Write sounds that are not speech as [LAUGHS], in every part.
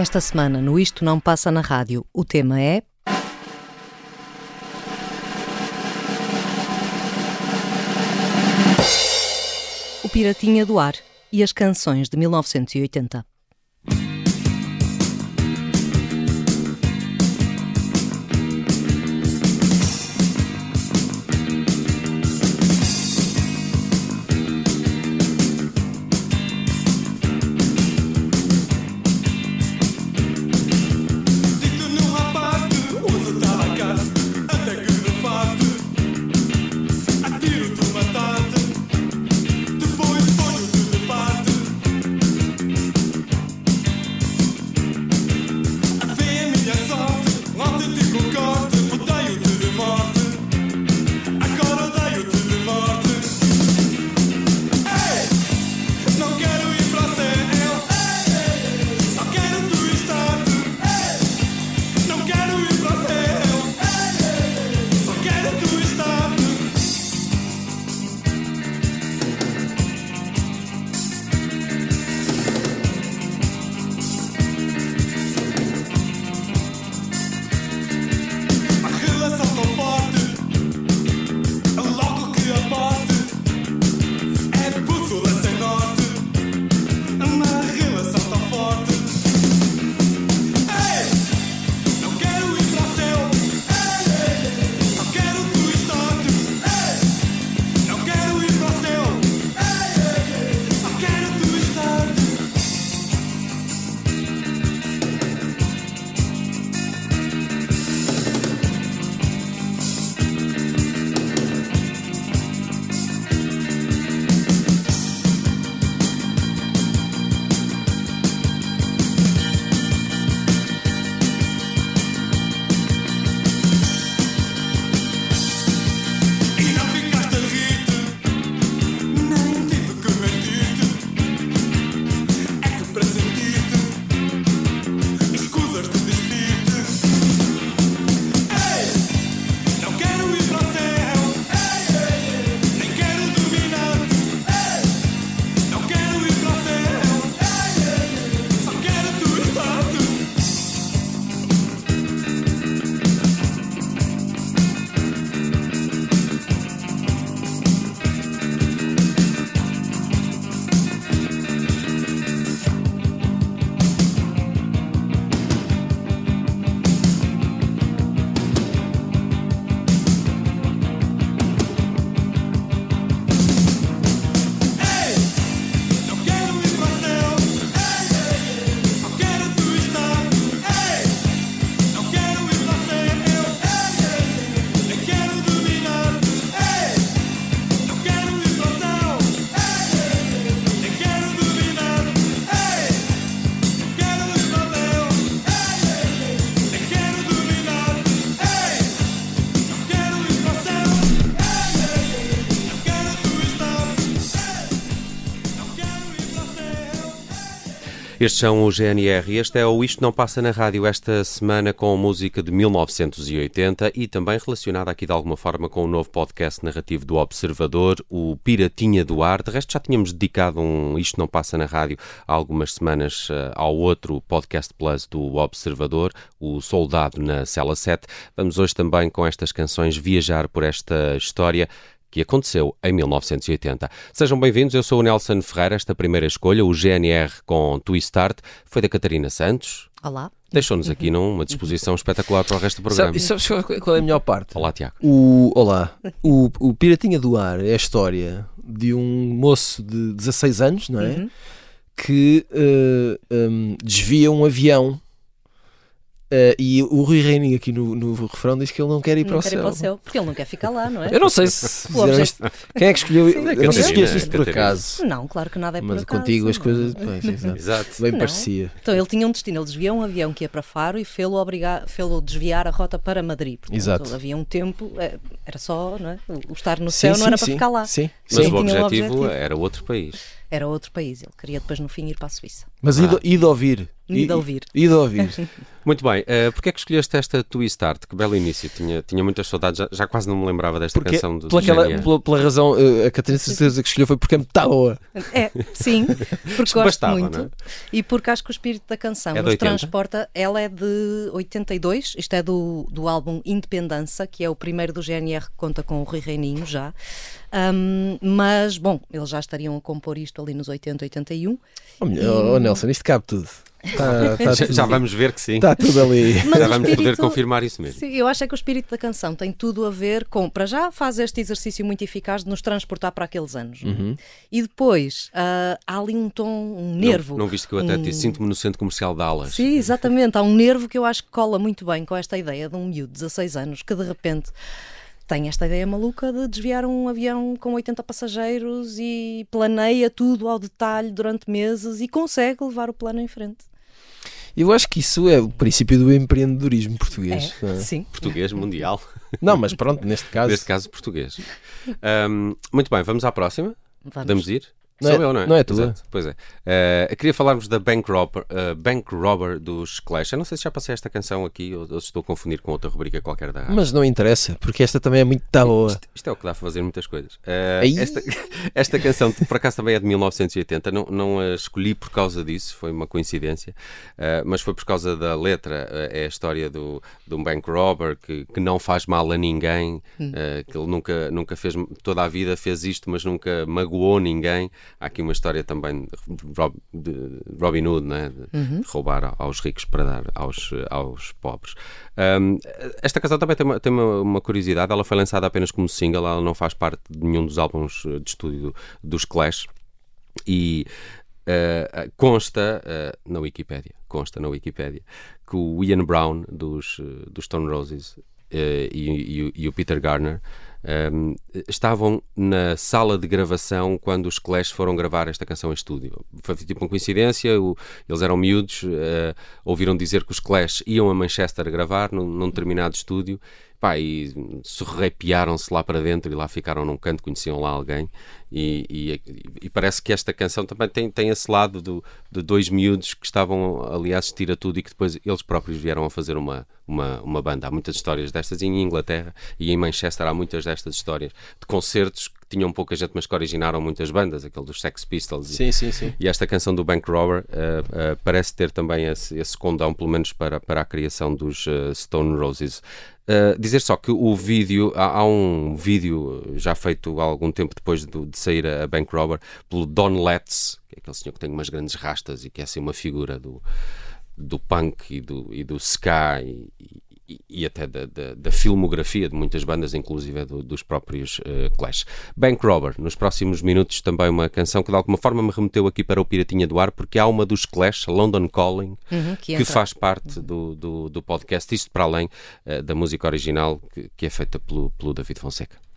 Esta semana no Isto Não Passa na Rádio, o tema é. O Piratinha do Ar e as canções de 1980. Estes são o GNR. Este é o Isto Não Passa na Rádio esta semana com música de 1980 e também relacionada aqui de alguma forma com o novo podcast narrativo do Observador, o Piratinha do Ar. De resto, já tínhamos dedicado um Isto Não Passa na Rádio há algumas semanas uh, ao outro podcast plus do Observador, o Soldado na Cela 7. Vamos hoje também com estas canções viajar por esta história que aconteceu em 1980. Sejam bem-vindos, eu sou o Nelson Ferreira. Esta primeira escolha, o GNR com Twistart, foi da Catarina Santos. Olá. Deixou-nos aqui [LAUGHS] numa disposição espetacular para o resto do programa. Sabe, sabes qual é a melhor parte? Olá, Tiago. O, olá. O, o Piratinha do Ar é a história de um moço de 16 anos, não é? Uhum. Que uh, eh, um, desvia um avião Uh, e o Rui Reininho aqui no, no refrão diz que ele não quer ir, não para, o quer céu. ir para o céu. Porque ele não quer ficar lá, não é? Eu não sei se fizeram isto. Quem é que escolheu? Sim, eu não sei se escolheste isto por acaso. Não, claro que nada é por Mas acaso. contigo as coisas. Pois, exato. exato. Bem não. parecia. Então ele tinha um destino. Ele desviou um avião que ia para Faro e fê-lo obrigar, fê-lo desviar a rota para Madrid. Portanto, exato. Havia um tempo, é, era só, não é? O estar no céu sim, não era sim, para ficar lá. Sim. Mas sim. o objetivo, objetivo era outro país. Era outro país. Ele queria depois no fim ir para a Suíça. Mas ah. e de ouvir. E de ouvir. E de ouvir. [LAUGHS] Muito bem. Uh, Porquê é que escolheste esta Twist Art? Que belo início. Tinha, tinha muitas saudades. Já, já quase não me lembrava desta porque, canção do, pela, aquela, pela, pela, razão, uh, a Catarina certeza que escolheu foi porque é muito boa. É, sim. Porque gosto bastava, muito. É? E porque acho que o espírito da canção é nos transporta. Ela é de 82. Isto é do, do álbum Independança, que é o primeiro do GNR que conta com o Rui Reininho já. Um, mas, bom, eles já estariam a compor isto ali nos 80, 81. Oh, e... oh Nelson, isto cabe tudo. Tá, [LAUGHS] tá já, já, vamos ver que sim. Está tudo ali. [LAUGHS] Mas já vamos espírito, poder confirmar isso mesmo. Sim, eu acho é que o espírito da canção tem tudo a ver com. Para já faz este exercício muito eficaz de nos transportar para aqueles anos. Uhum. E depois uh, há ali um tom, um nervo. Não, não viste que eu até um... sinto-me no centro comercial de Alas. Sim, exatamente. Há um nervo que eu acho que cola muito bem com esta ideia de um miúdo de 16 anos que de repente tem esta ideia maluca de desviar um avião com 80 passageiros e planeia tudo ao detalhe durante meses e consegue levar o plano em frente. Eu acho que isso é o princípio do empreendedorismo português. É, é? Sim. Português mundial. Não, mas pronto, neste [LAUGHS] caso. Neste caso, português. Um, muito bem, vamos à próxima. Vamos. Podemos ir? Não Sou é, eu, não é? Não é tua. Exato. Pois é. Uh, queria falarmos da Bank Robber, uh, Bank Robber dos Clash. Eu não sei se já passei esta canção aqui ou, ou se estou a confundir com outra rubrica qualquer da rádio. Mas não interessa, porque esta também é muito tá boa. Isto, isto, é o que dá para fazer muitas coisas. Uh, esta, [LAUGHS] esta canção, por acaso, também é de 1980. Não, não a escolhi por causa disso, foi uma coincidência. mas foi por causa da letra. é a história do, de um Bank Robber que, que não faz mal a ninguém, hum. que ele nunca, nunca fez, toda a vida fez isto, mas nunca magoou ninguém. Há aqui uma história também de Robin Hood, né? de uhum. roubar aos ricos para dar aos, aos pobres. Um, esta canção também tem, uma, tem uma, uma, curiosidade, ela foi lançada apenas como single, ela não faz parte de nenhum dos álbuns de estúdio dos Clash e uh, consta uh, na Wikipedia, consta na Wikipedia que o Ian Brown dos, dos Stone Roses uh, e, e, e, o Peter Garner um, estavam na sala de gravação quando os Clash foram gravar esta canção em estúdio. Foi tipo uma coincidência, o, eles eram miúdos, uh, ouviram dizer que os Clash iam a Manchester gravar num, num determinado estúdio pá, e arrepiaram-se lá para dentro e lá ficaram num canto, conheciam lá alguém e, e, e, parece que esta canção também tem, tem esse lado do, de dois miúdos que estavam ali a assistir a tudo e que depois eles próprios vieram a fazer uma, uma, uma banda. Há muitas histórias destas em Inglaterra e em Manchester há muitas destas histórias de concertos tinham pouca gente, mas que originaram muitas bandas, aquele dos Sex Pistols. Sim, e, sim, sim. E esta canção do Bank Robber uh, uh, parece ter também esse, esse condão, pelo menos para, para a criação dos uh, Stone Roses. dizer só que o vídeo, há, há, um vídeo já feito há algum tempo depois de, de sair a Bank Robber, pelo Don Letts, que é aquele senhor que tem umas grandes rastas e que é assim uma figura do, do punk e do, e do ska e, e, até da, da, da, filmografia de muitas bandas, inclusive do, dos próprios uh, Clash. Bank Robber, nos próximos minutos, também uma canção que de alguma forma me remeteu aqui para o Piratinha do Ar, porque há uma dos Clash, London Calling, uhum, que, que faz parte do, do, do, podcast, isto para além uh, da música original que, que é feita pelo, pelo David Fonseca.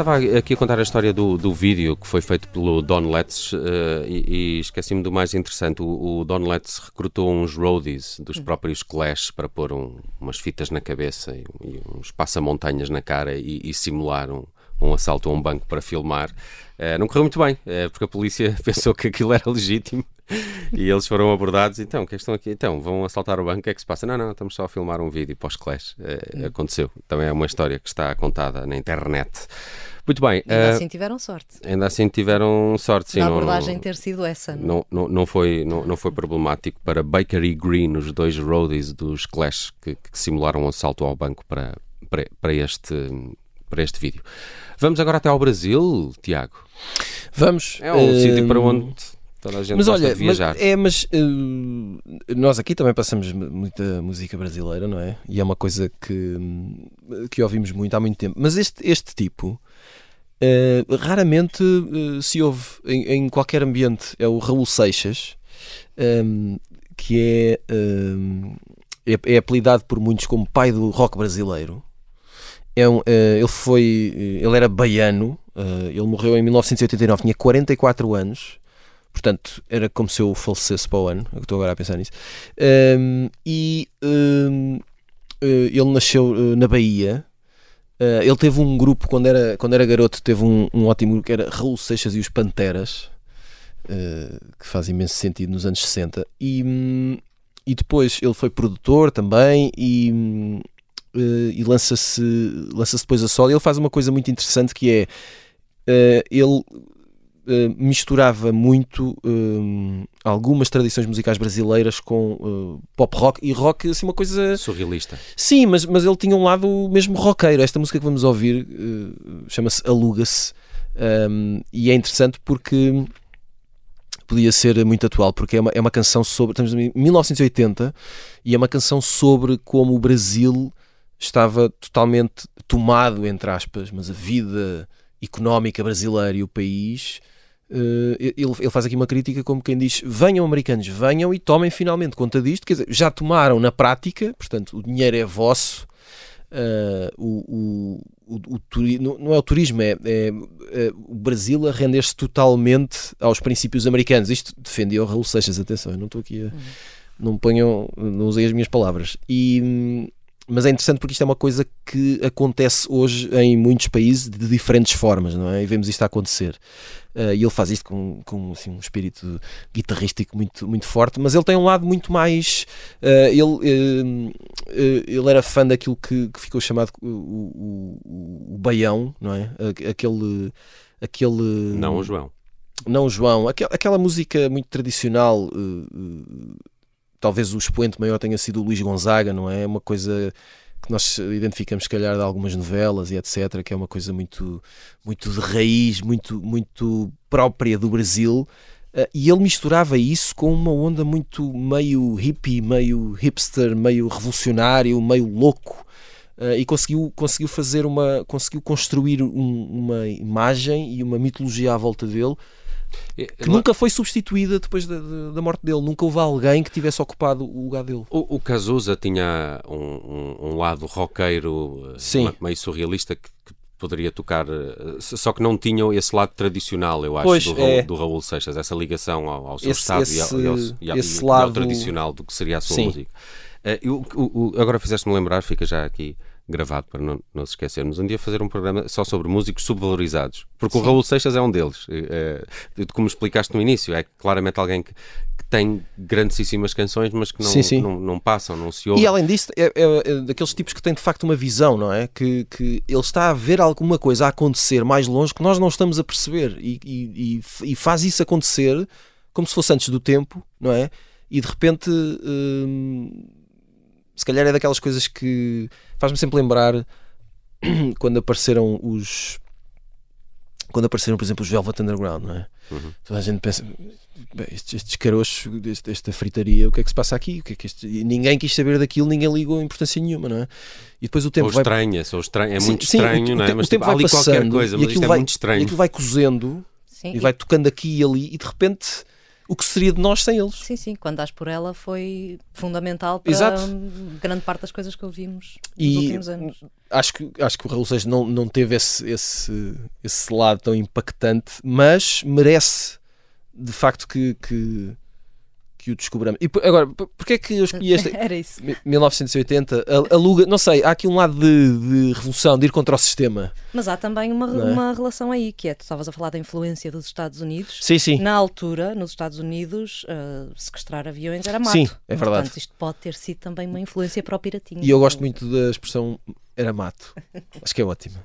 Estava aqui a contar a história do, do vídeo que foi feito pelo Don Letts uh, e, e esqueci-me do mais interessante. O, o, Don Letts recrutou uns roadies dos próprios Clash para pôr um, umas fitas na cabeça e, e uns passamontanhas na cara e, e simular um, um assalto a um banco para filmar. Uh, não correu muito bem, uh, porque a polícia [LAUGHS] pensou que aquilo era legítimo e eles foram abordados. Então, que estão aqui? Então, vão assaltar o banco, o que é que se passa? Não, não, estamos só a filmar um vídeo pós-clash. Uh, aconteceu. Também é uma história que está contada na internet. Muito bem. Ainda uh, assim tiveram sorte. Ainda assim tiveram sorte, sim. A abordagem não, ter sido essa. Não, não, não, foi, não, não foi problemático para Baker e Green, os dois roadies dos Clash, que, que simularam um assalto ao banco para, para, para, este, para este vídeo. Vamos agora até ao Brasil, Tiago. Vamos. É um uh, sítio para onde toda a gente mas olha, viajar. Mas, é, mas uh, nós aqui também passamos muita música brasileira, não é? E é uma coisa que, que ouvimos muito há muito tempo. Mas este, este tipo uh, raramente uh, se ouve em, em, qualquer ambiente. É o Raul Seixas, um, que é, um, é, é apelidado por muitos como pai do rock brasileiro é um, uh, ele foi. Ele era baiano, ele morreu em 1989, tinha 44 anos, portanto era como se eu falecesse para o ano, eu estou agora a pensar nisso. Um, e um, uh, ele nasceu na Bahia. ele teve um grupo, quando era, quando era garoto, teve um, um ótimo grupo que era Raul Seixas e os Panteras, que faz imenso sentido nos anos 60. E, um, e depois ele foi produtor também e uh, e lança-se lança depois a solo. Ele faz uma coisa muito interessante que é uh, ele Uh, misturava muito uh, algumas tradições musicais brasileiras com uh, pop rock e rock, assim, uma coisa surrealista. Sim, mas, mas ele tinha um lado mesmo roqueiro. Esta música que vamos ouvir chama-se Aluga-se um, e é interessante porque podia ser muito atual, porque é uma, é uma canção sobre. Estamos em 1980 e é uma canção sobre como o Brasil estava totalmente tomado, entre aspas, mas a vida económica brasileira e o país. Uh, ele, ele, faz aqui uma crítica como quem diz: venham americanos, venham e tomem finalmente conta disto. Quer dizer, já tomaram na prática, portanto, o dinheiro é vosso. Uh, o, o, o, o, não é o turismo, é, é, é o Brasil a render-se totalmente aos princípios americanos. Isto defendia o Raul Seixas, atenção, eu não estou aqui a. Uhum. Não ponham, não usei as minhas palavras. E, hum, mas é interessante porque isto é uma coisa que acontece hoje em muitos países de diferentes formas, não é? E vemos isto a acontecer. Uh, e ele faz isto com, com assim, um espírito guitarrístico muito, muito forte, mas ele tem um lado muito mais. Uh, ele, uh, ele era fã daquilo que, que ficou chamado o, o, o baião, não é? Aquele. aquele não o João. Não o João. Aquela, aquela música muito tradicional talvez o expoente maior tenha sido o Luís Gonzaga, não é? Uma coisa que nós identificamos, se calhar, de algumas novelas e etc., que é uma coisa muito, muito de raiz, muito, muito própria do Brasil. Uh, e ele misturava isso com uma onda muito meio hippie, meio hipster, meio revolucionário, meio louco. Uh, e conseguiu, conseguiu fazer uma conseguiu construir um, uma imagem e uma mitologia à volta dele que nunca foi substituída depois da, da, morte dele. Nunca houve alguém que tivesse ocupado o lugar dele. O, o Cazuza tinha um, um, lado roqueiro, eh, Sim. meio surrealista, que, que, poderia tocar, eh, só que não tinham esse lado tradicional, eu acho, pois, do, é. do Raul Seixas, essa ligação ao, ao seu esse, estado esse, e, ao, e, ao, e, lado... ao, tradicional do que seria a sua Sim. música. Uh, agora fizeste-me lembrar, fica já aqui gravado para não, não se esquecermos, um dia fazer um programa só sobre músicos subvalorizados, porque Sim. o Raul Seixas é um deles. É, como explicaste no início, é claramente alguém que, que tem grandíssimas canções, mas que não, sim, não, não passam, não se ouvem. E além disso, é, é, é, daqueles tipos que têm de facto uma visão, não é? Que, que ele está a ver alguma coisa a acontecer mais longe que nós não estamos a perceber e, e, e faz isso acontecer como se fosse antes do tempo, não é? E de repente. Hum, se calhar é daquelas coisas que faz-me sempre lembrar [CLEARS THROAT] quando apareceram os quando apareceram, por exemplo, os Velvet Underground, não é? Uhum. Toda a gente pensa, estes, estes caroços, este, esta fritaria, o que é que se passa aqui? O que é que este... ninguém quis saber daquilo, ninguém ligou importância nenhuma, não é? E depois o tempo ou vai... estranha, sou estranha, é muito sim, estranho, sim, não é? Mas o tempo tipo, vai ali passando, qualquer coisa, mas isto é vai, muito estranho. E aquilo vai cozendo sim, e vai tocando aqui e ali e de repente o que seria de nós sem eles. Sim, sim, quando das por ela foi fundamental para Exato. grande parte das coisas que ouvimos nos últimos anos. Acho que, acho que o Raul Seixas não, não teve esse, esse, esse lado tão impactante, mas merece de facto que, que que o descobramos. E agora, porquê é que eu escolhi este? [LAUGHS] Era isso. 1980, aluga, não sei, há aqui um lado de, de revolução, de ir contra o sistema. Mas há também uma, é? uma relação aí, que é, tu estavas a falar da influência dos Estados Unidos. Sim, sim. Na altura, nos Estados Unidos, uh, sequestrar aviões era mato. Sim, é verdade. Portanto, isto pode ter sido também uma influência para o piratinho. E eu gosto muito da expressão era mato. Acho que é ótima.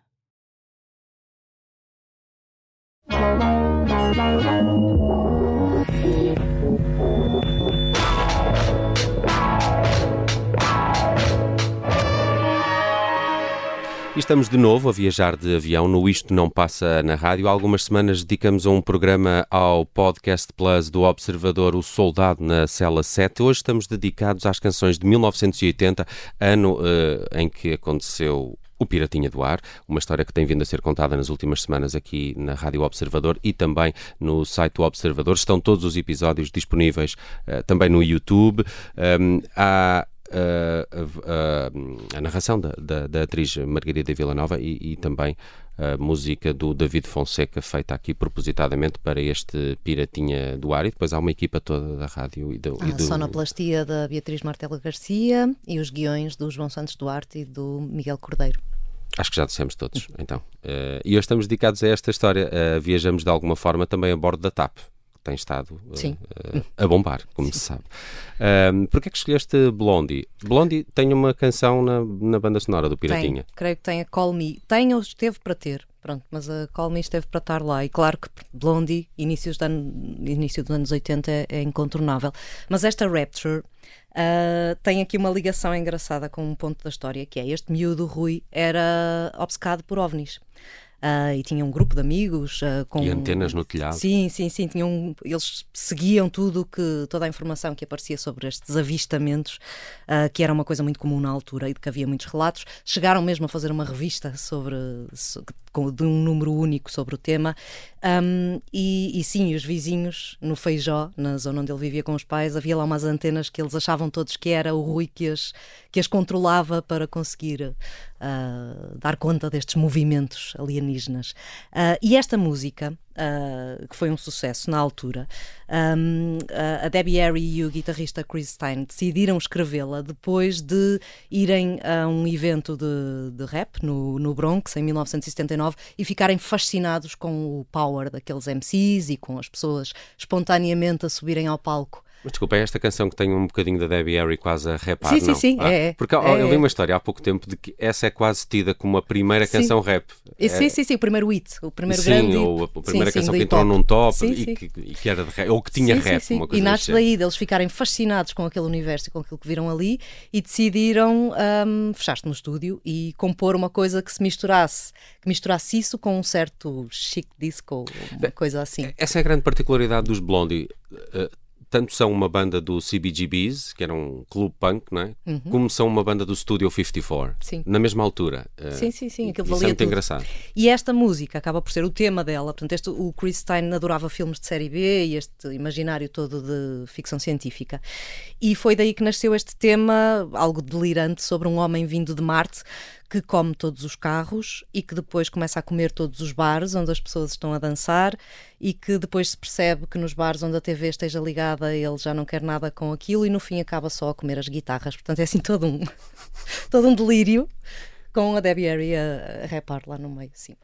Estamos de novo a viajar de avião no Isto Não Passa na Rádio. Há algumas semanas dedicamos um programa ao Podcast Plus do Observador O Soldado na Cela 7. Hoje estamos dedicados às canções de 1980, ano eh, em que aconteceu o Piratinha do Ar, uma história que tem vindo a ser contada nas últimas semanas aqui na Rádio Observador e também no site do Observador. Estão todos os episódios disponíveis eh, também no YouTube. Um, há a, a- a narração da, da- da atriz Margarida Villanova e, e também a música do David Fonseca, feita aqui propositadamente para este Piratinha do Ar. E depois há uma equipa toda da rádio e do. e A do- sonoplastia da Beatriz Martelo Garcia e os guiões do João Santos Duarte e do Miguel Cordeiro. Acho que já dissemos todos, então. Eh, e hoje estamos dedicados a esta história. Eh, viajamos de alguma forma também a bordo da TAP. Tem estado uh, a bombar, como Sim. se sabe. Um, Porquê é que escolheste Blondie? Blondie tem uma canção na, na banda sonora do Piratinha. Tem, creio que tem a Call Me. Tem ou esteve para ter, pronto, mas a Call Me esteve para estar lá. E claro que Blondie, inícios do ano, início dos anos 80, é, é incontornável. Mas esta Rapture Uh, tem aqui uma ligação engraçada com um ponto da história, que é este miúdo Rui era obcecado por ovnis. Uh, e tinha um grupo de amigos uh, com e antenas no telhado. Sim, sim, sim. Tinham, eles seguiam tudo que toda a informação que aparecia sobre estes avistamentos, uh, que era uma coisa muito comum na altura e de que havia muitos relatos. Chegaram mesmo a fazer uma revista sobre, de um número único sobre o tema. Um, e, e, sim, os vizinhos no Feijó, na zona onde ele vivia com os pais, havia lá umas antenas que eles achavam todos que era o Rui que as, que as controlava para conseguir uh, dar conta destes movimentos alienígenas. Uh, e esta música uh, que foi um sucesso na altura, um, a Debbie Harry e o guitarrista Chris Stein decidiram escrevê-la depois de irem a um evento de, de rap no, no Bronx em 1979 e ficarem fascinados com o power daqueles MCs e com as pessoas espontaneamente a subirem ao palco mas desculpa, é esta canção que tem um bocadinho da Debbie Harry quase a rapar, sim, não? Sim, sim, ah, é. Porque é, eu li uma história há pouco tempo de que essa é quase tida como a primeira sim. canção rap. É, sim, sim, sim, o primeiro hit, o primeiro sim, grande ou a primeira sim, canção que entrou num top e que, e, que, era de rap, ou que tinha rap, uma coisa E nasce daí, deles ficarem fascinados com aquele universo e com aquilo que viram ali e decidiram um, fechar-se no estúdio e compor uma coisa que se misturasse, que misturasse isso com um certo chic disco, uma coisa assim. Essa é a grande particularidade dos Blondie. Uh, tanto são uma banda do CBGBs, que era um clube punk, não é? Uhum. como são uma banda do Studio 54, sim. na mesma altura. Eh, sim, sim, sim. Aquilo valia é muito tudo. engraçado. E esta música acaba por ser o tema dela. Portanto, este, o Chris Stein adorava filmes de série B e este imaginário todo de ficção científica. E foi daí que nasceu este tema, algo delirante, sobre um homem vindo de Marte que come todos os carros e que depois começa a comer todos os bares onde as pessoas estão a dançar e que depois se percebe que nos bares onde a TV esteja ligada ele já não quer nada com aquilo e no fim acaba só a comer as guitarras. Portanto é assim todo um, [LAUGHS] todo um delírio com a Debbie Harry a, a lá no meio, sim.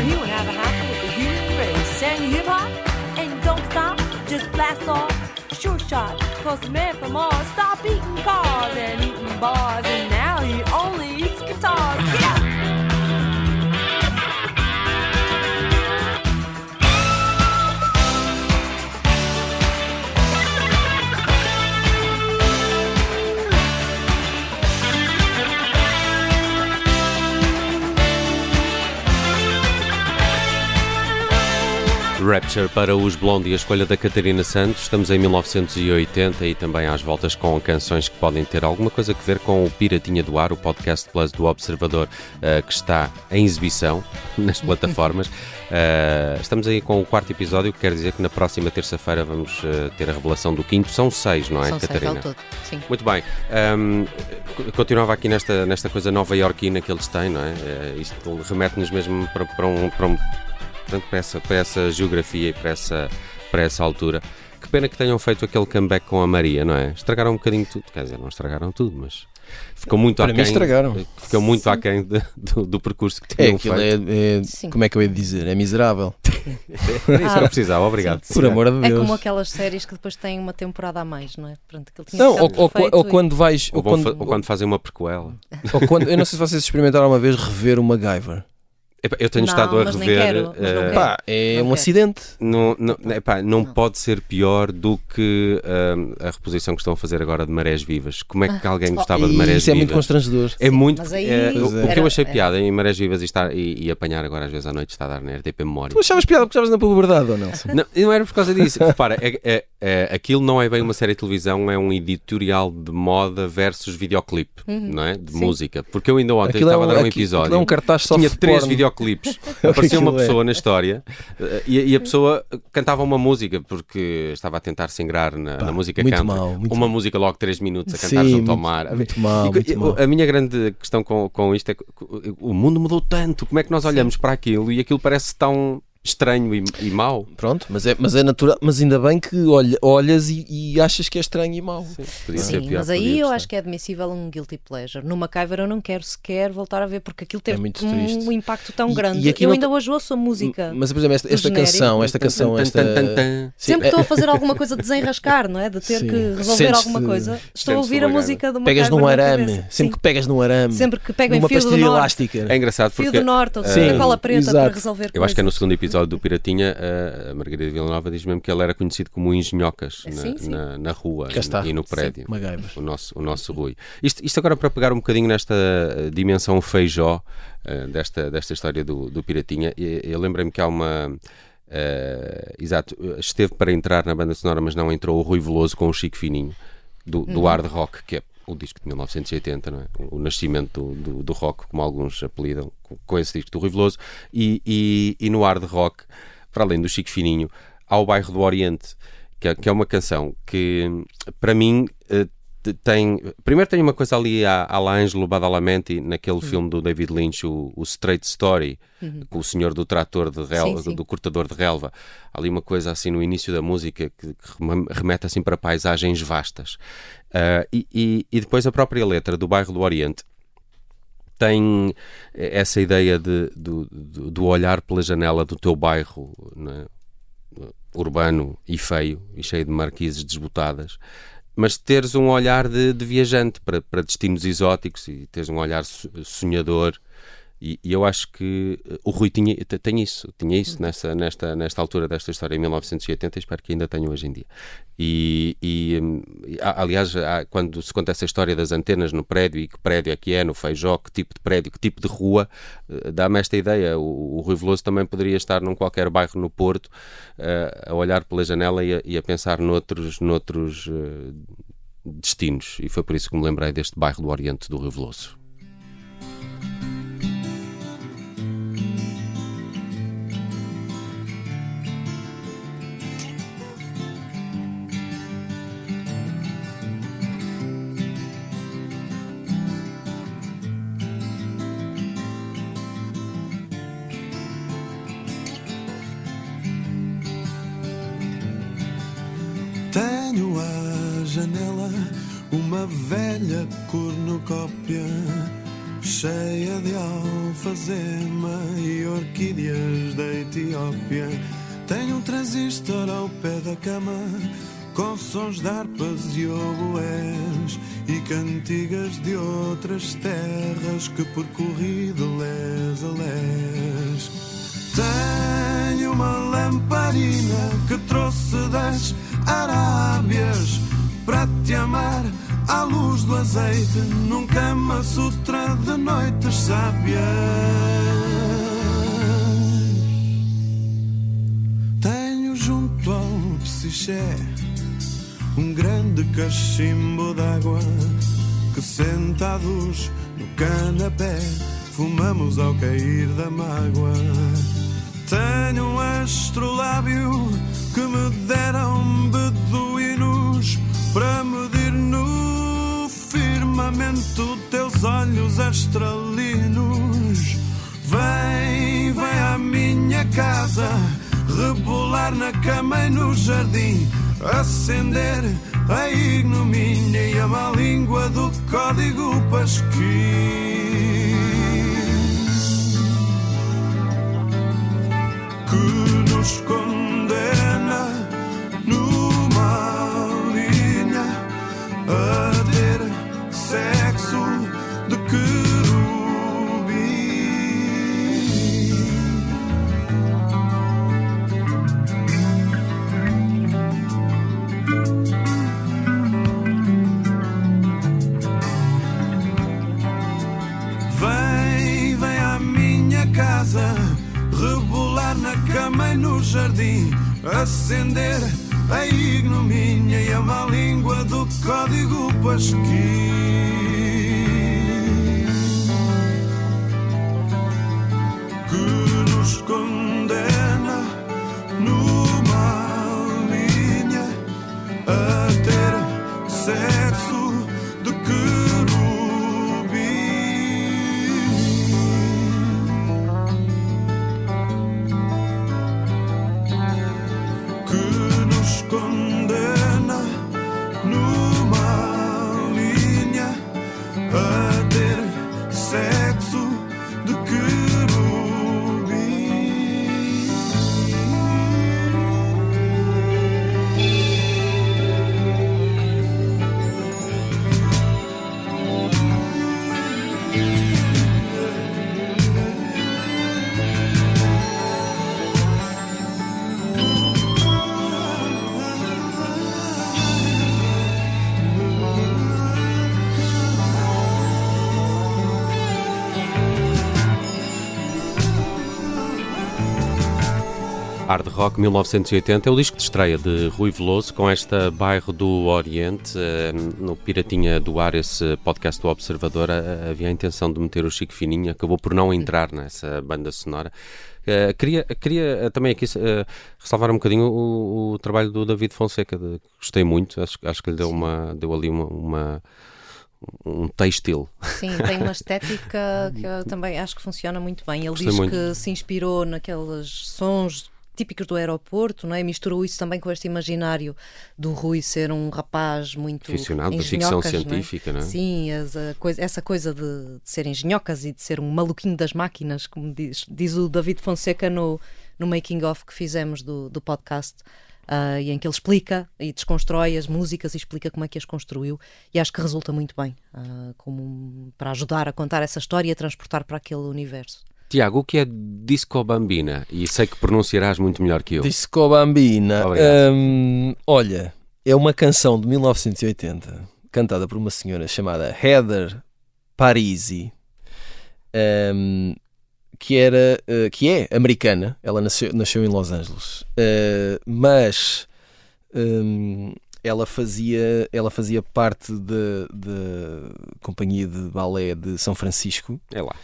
where he would have a hassle with the human race. Sang hip hop and don't stop, just blast off. Sure shot, cause the man from Mars stopped eating cars and eating bars, and now he only eats guitars. Yeah! Rapture para os Blondie, a escolha da Catarina Santos. Estamos em 1980 e também às voltas com canções que podem ter alguma coisa a ver com o Piratinha do Ar, o podcast Plus do Observador, uh, que está em exibição [LAUGHS] nas plataformas. Uh, [LAUGHS] estamos aí com o quarto episódio, que quer dizer que na próxima terça-feira vamos uh, ter a revelação do quinto. São seis, não é, São Catarina? Seis ao todo, sim. Muito bem. Um, continuava aqui nesta, nesta coisa nova-iorquina que eles têm, não é? isto remete-nos mesmo para, para um, para um portanto, para essa, para essa geografia e para essa, para essa altura. Que pena que tenham feito aquele comeback com a Maria, não é? Estragaram um bocadinho tudo. Quer dizer, não estragaram tudo, mas ficou muito para aquém. Mim estragaram. Ficou muito Sim. aquém de, do, do, percurso que tinham é, feito. É, é como é que eu ia dizer? É miserável. é [LAUGHS] isso que eu precisava, obrigado. Por amor de Deus. É como aquelas séries que depois têm uma temporada a mais, não é? Pronto, não, ou, ou, ou, quando vais. Ou, quando, ou quando fazem uma prequela. Ou quando, eu não sei se vocês experimentaram uma vez rever o MacGyver. Eu tenho não, estado a rever. Quero, uh, pá, é não um quero. acidente. Não, não, epá, não, não, pode ser pior do que uh, a reposição que estão a fazer agora de Marés Vivas. Como é que ah. alguém gostava de Marés Isso Vivas? é muito constrangedor. É Sim, muito. Aí, é, o, que eu achei é. piada em Marés Vivas e, estar, e, e, apanhar agora às vezes à noite está a dar na RTP Memória. Tu achavas piada porque estavas na puberdade ou não? não? Não era por causa disso. Repara, é, é, é, aquilo não é bem uma série de televisão, é um editorial de moda versus videoclipe, uhum. não é? De Sim. música. Porque eu ainda ontem aquilo estava é um, a dar um episódio. É um cartaz Tinha três videoclipes. [LAUGHS] aparecia uma pessoa é. na história eh, e, e, a pessoa cantava uma música porque estava a tentar se na, Pá, na música muito country. Mal, muito uma mal. música logo 3 minutos a cantar Sim, junto muito, ao mar. Muito mal, e, muito mal. A minha grande questão com, com isto é que o mundo mudou tanto. Como é que nós olhamos Sim. para aquilo e aquilo parece tão estranho e, e mau. Pronto, mas é, mas é natural, mas ainda bem que olha, olhas e, e achas que é estranho e mau. Sim, Sim pior, mas aí eu acho que é admissível um guilty pleasure. No MacGyver eu não quero sequer voltar a ver porque aquilo teve é um, um, impacto tão grande. E, e eu ainda hoje ouço a música. Mas por exemplo, esta, esta canção, esta canção, esta sempre estou a fazer alguma coisa de desenrascar, não é? De ter que resolver alguma coisa. Estou a ouvir a música do Pegas num arame, sempre que pegas num arame. Sempre que pego em fio do norte. elástica. É engraçado porque fio do norte, ou seja, cola preta para resolver Eu acho que é no segundo episódio do Piratinha a Margarida Villanova diz mesmo que ele era conhecido como Engenhocas na, sim, sim. na, na rua e, e, no prédio. Sim, o nosso, o nosso Rui. Isto, isto agora para pegar um bocadinho nesta eh, dimensão feijó uh, desta, desta história do, do Piratinha, eu, eu lembrei-me que há uma. Uh, exato, esteve para entrar na banda sonora, mas não entrou o Rui Veloso com o Chico Fininho do, do uhum. hard rock, que é o disco de 1980, não é? o, o nascimento do, do, do, rock, como alguns apelidam, com, esse disco do Rui Veloso, e, e, e no hard rock para além do Chico Fininho, ao Bairro do Oriente, que é, que é uma canção que, para mim, eh, tem. Primeiro tem uma coisa ali à, à Angelo Badalamenti, naquele uhum. filme do David Lynch, o, o Straight Story, uhum. com o senhor do trator de relva, do cortador de relva. Ali uma coisa assim no início da música que, que remete assim para paisagens vastas. Uh, e, e, e, depois a própria letra do Bairro do Oriente tem essa ideia de, do, olhar pela janela do teu bairro é? urbano e feio e cheio de marquises desbotadas mas teres um olhar de, de viajante para, para, destinos exóticos e teres um olhar sonhador e, e, eu acho que eh, o Rui tinha, tem isso, tinha isso nessa, nesta, nesta altura desta história, em 1980, e espero que ainda tenha hoje em dia. E, e hum, aliás, quando se conta essa história das antenas no prédio e que prédio é que é, no Feijó, que tipo de prédio, que tipo de rua, eh, dá-me esta ideia. O, o Rui Veloso também poderia estar num qualquer bairro no Porto, uh, a olhar pela janela e a, e a pensar noutros, noutros uh, destinos. E foi por isso que me lembrei deste bairro do Oriente do Rio Veloso. Cama, com sons de harpas e oboés e cantigas de outras terras que percorri de les a les. Tenho uma lamparina que trouxe das Arábias para te amar à luz do azeite, num Kama Sutra de noites sábias. Psiché um grande cachimbo d'água que sentados no canapé fumamos ao cair da mágoa. Tenho um astrolábio que me deram beduínos para medir no firmamento teus olhos astralinos. Vem, vem à minha casa, rebolar na cama e no jardim, acender a ignomínia e a má língua do código pasquim. Jardim, acender a ignomínia e a má língua do código pasquim. Rock 1980 é o disco de estreia de Rui Veloso com esta Bairro do Oriente. eh, No Piratinha do Ar, esse podcast do Observador, eh, havia a intenção de meter o Chico Fininho, acabou por não entrar nessa banda sonora. Eh, queria, queria também aqui ressalvar um bocadinho o, o trabalho do David Fonseca, de- gostei muito, acho, acho que lhe deu, uma, deu ali uma, uma- um textil. Sim, tem uma estética que eu também acho que funciona muito bem. Ele Gostei diz muito. que se inspirou naqueles sons típicos do aeroporto, não é? Misturou isso também com este imaginário do Rui ser um rapaz muito Aficionado da ficção engenhocas, não é? científica, não é? Sim, as- a coisa- essa coisa de, de ser engenhocas e de ser um maluquinho das máquinas, como diz, diz o David Fonseca no, no making of que fizemos do, do podcast. ah, e em que ele explica e desconstrói as músicas e explica como é que as construiu e acho que resulta muito bem ah, como para ajudar a contar essa história e a transportar para aquele universo. Tiago, o que é Disco Bambina? E sei que pronunciarás muito melhor que eu. Disco Bambina. Hum, olha, é uma canção de 1980 cantada por uma senhora chamada Heather Parisi, hum, que era eh, que é americana. Ela nasceu, nasceu em Los Angeles, Eh, mas hum, ela fazia ela fazia parte da companhia de balé de São Francisco. É lá.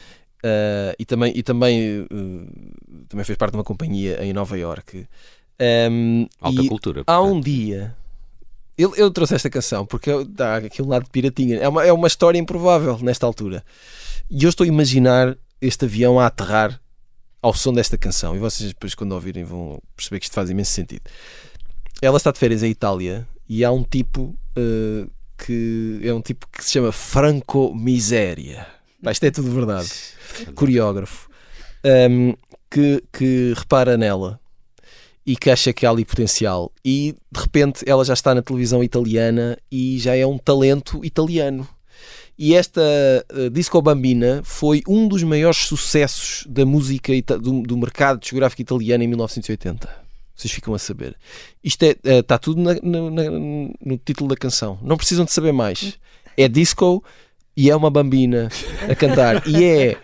Uh, e também, e também, uh, também fez parte de uma companhia em Nova York. Um, Alta cultura. Há portanto. um dia. Eu, eu trouxe esta canção porque dá aquele lado de piratinha. É uma, é uma história improvável nesta altura. E eu estou a imaginar este avião a aterrar ao som desta canção. E vocês, depois, quando ouvirem, vão perceber que isto faz imenso sentido. Ela está de férias em Itália e há um tipo uh, que é um tipo que se chama Franco Miséria. Pá, Isto é tudo verdade. Coreógrafo um, que, que repara nela e que acha que há ali potencial. E de repente ela já está na televisão italiana e já é um talento italiano. E esta uh, Disco Bambina foi um dos maiores sucessos da música do, do mercado discográfico italiano em 1980. Vocês ficam a saber. Isto é, uh, está tudo na, na, na, no título da canção. Não precisam de saber mais. É disco e é uma bambina a cantar. e é,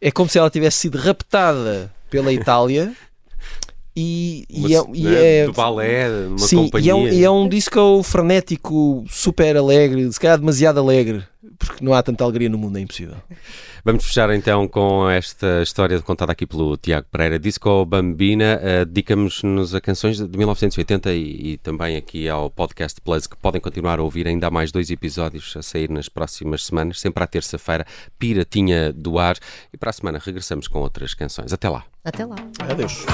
é como se ela tivesse sido raptada pela Itália e, e, é, e é, do balé, uma sim, companhia. E é, um, e é um disco frenético, super alegre, se calhar demasiado alegre, porque não há tanta alegria no mundo, é impossível. [LAUGHS] Vamos fechar então com esta história contada aqui pelo Tiago Pereira. Disco Bambina, uh, dedicamos-nos a canções de 1980 e, e, também aqui ao Podcast Plus, que podem continuar a ouvir ainda há mais dois episódios a sair nas próximas semanas, sempre à terça-feira, Piratinha do Ar. E para a semana regressamos com outras canções. Até lá. Até lá. Adeus.